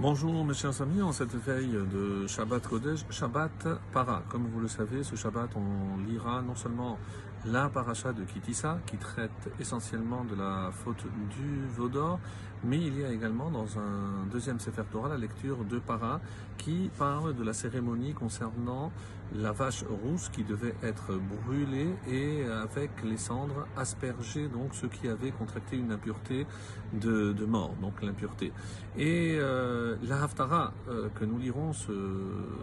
Bonjour mes chers amis, en cette veille de Shabbat Kodesh, Shabbat Para. Comme vous le savez, ce Shabbat, on lira non seulement la paracha de Kitissa, qui traite essentiellement de la faute du Vaudor, mais il y a également dans un deuxième Sefer Torah la lecture de Para, qui parle de la cérémonie concernant la vache rousse qui devait être brûlée et avec les cendres aspergées, donc ceux qui avaient contracté une impureté de, mort, donc l'impureté. Et euh, la Haftara euh, que nous lirons ce,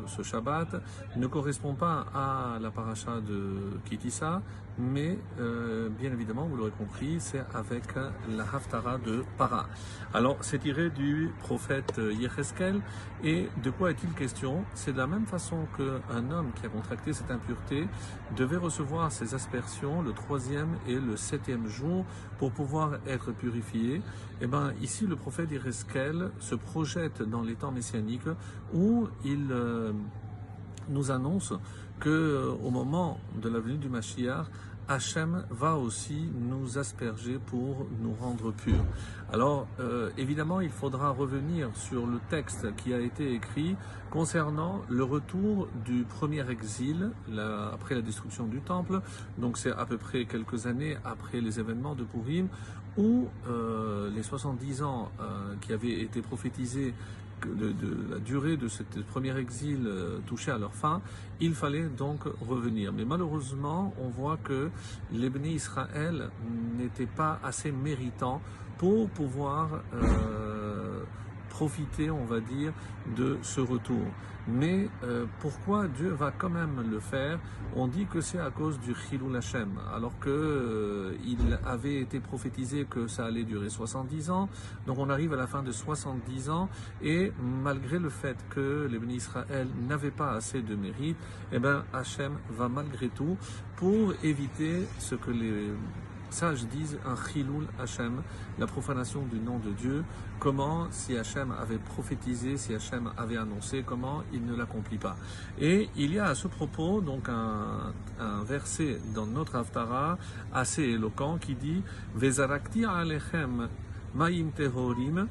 ce, Shabbat ne correspond pas à la paracha de Kitissa, mais euh, bien évidemment, vous l'aurez compris, c'est avec la Haftara de Para. Alors, c'est tiré du prophète Yecheskel, et de quoi est-il question? C'est de la même façon qu'un homme qui a contracté cette impureté devait recevoir ses aspersions le troisième et le septième jour pour pouvoir être purifié. Et eh ben ici, le prophète Yecheskel se projette dans les temps messianiques où il euh, nous annonce que euh, au moment de la venue du Mashiach, Hachem va aussi nous asperger pour nous rendre purs. Alors, euh, évidemment, il faudra revenir sur le texte qui a été écrit concernant le retour du premier exil après la destruction du temple. Donc, c'est à peu près quelques années après les événements de Purim, où euh, les 70 ans euh, qui avaient été prophétisés de, la durée de ce premier exil euh, touché à leur fin, il fallait donc revenir. Mais malheureusement, on voit que les bénis Israël n'étaient pas assez méritants pour pouvoir profiter, on va dire, de ce retour. Mais euh, pourquoi Dieu va quand même le faire? On dit que c'est à cause du Chilou Hashem, alors que euh, avait été prophétisé que ça allait durer 70 ans. Donc on arrive à la fin de 70 ans et malgré le fait que les bénis Israël n'avaient pas assez de mérite, eh ben Hachem va malgré tout pour éviter ce que les sages disent un chiloul Hachem, la profanation du nom de Dieu. Comment, si Hachem avait prophétisé, si Hachem avait annoncé, comment il ne l'accomplit pas. Et il y a à ce propos donc un, verset dans notre Haftara assez éloquent qui dit Vezarakti alechem ma'im tehorim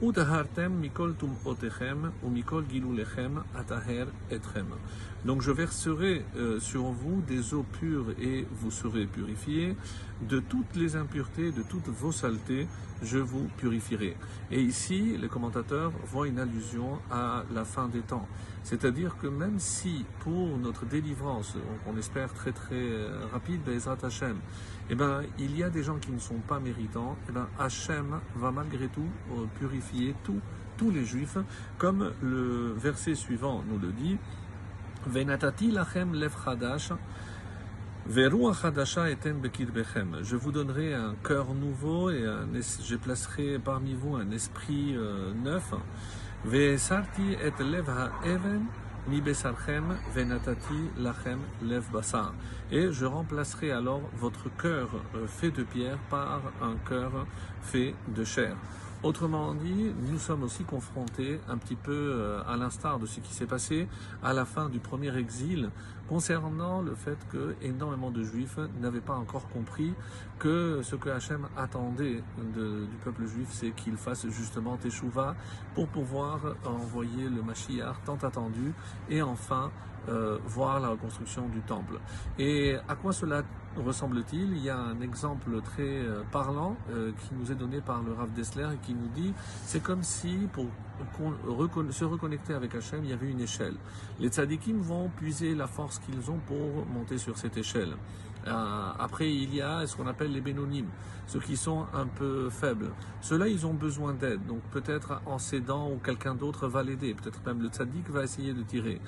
mikol ou mikol ataher etchem. Donc je verserai euh, sur vous des eaux pures et vous serez purifiés. De toutes les impuretés, de toutes vos saletés, je vous purifierai. Et ici, les commentateurs voient une allusion à la fin des temps. C'est-à-dire que même si pour notre délivrance, on espère très très euh, rapide, Bezrat Hashem, eh ben, il y a des gens qui ne sont pas méritants, eh ben, Hachem va malgré tout euh, purifier tous les juifs, comme le verset suivant nous le dit, Venatati lachem lev chadash, je vous donnerai un cœur nouveau et je placerai parmi vous un esprit euh, neuf. Et je remplacerai alors votre cœur euh, fait de pierre par un cœur fait de chair. Autrement dit, nous sommes aussi confrontés un petit peu euh, à l'instar de ce qui s'est passé à la fin du premier exil concernant le fait que énormément de juifs n'avaient pas encore compris que ce que Hachem attendait du peuple juif, c'est qu'il fasse justement Teshuvah pour pouvoir envoyer le Mashiach tant attendu et enfin euh, voir la reconstruction du temple. Et à quoi cela ressemble-t-il Il y a un exemple très euh, parlant euh, qui nous est donné par le Rav Dessler et qui nous dit c'est comme si pour se reconnecter avec Hachem, il y avait une échelle. Les tzadikim vont puiser la force qu'ils ont pour monter sur cette échelle. Euh, après, il y a ce qu'on appelle les bénonymes, ceux qui sont un peu faibles. Ceux-là, ils ont besoin d'aide. Donc peut-être en s'aidant ou quelqu'un d'autre va l'aider. Peut-être même le tzaddik va essayer de tirer.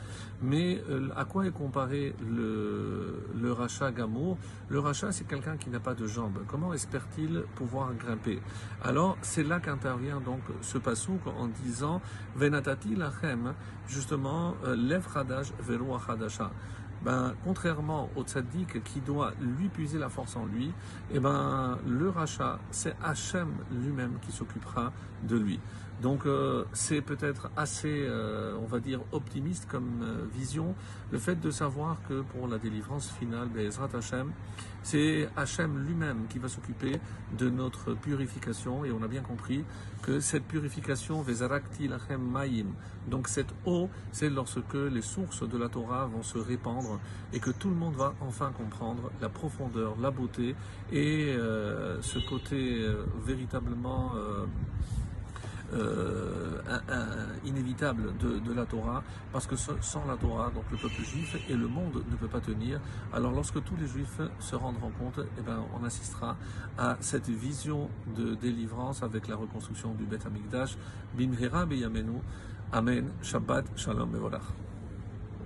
Mais euh, à quoi est comparé le, rachat gamour? Le rachat, c'est quelqu'un qui n'a pas de jambes. Comment espère-t-il pouvoir grimper? Alors, c'est là qu'intervient donc ce pasouk en disant Venatati lachem, justement, euh, lev chadash veru ben, contrairement au tzaddik qui doit lui puiser la force en lui, eh ben, le rachat, c'est Hachem lui-même qui s'occupera de lui. Donc euh, c'est peut-être assez, euh, on va dire, optimiste comme euh, vision, le fait de savoir que pour la délivrance finale, Bezrat Hachem, c'est Hachem lui-même qui va s'occuper de notre purification et on a bien compris que cette purification, Vezarakti Lachem donc cette eau, c'est lorsque les sources de la Torah vont se répandre et que tout le monde va enfin comprendre la profondeur, la beauté et ce côté véritablement euh, inévitable de, la Torah, parce que sans la Torah, le peuple juif et le monde ne peut pas tenir. Alors lorsque tous les juifs se rendront compte, eh ben, on assistera à cette vision de délivrance avec la reconstruction du Beth Amikdash. Bimhera beyamenu. Amen. Shabbat. Shalom. Mevorach.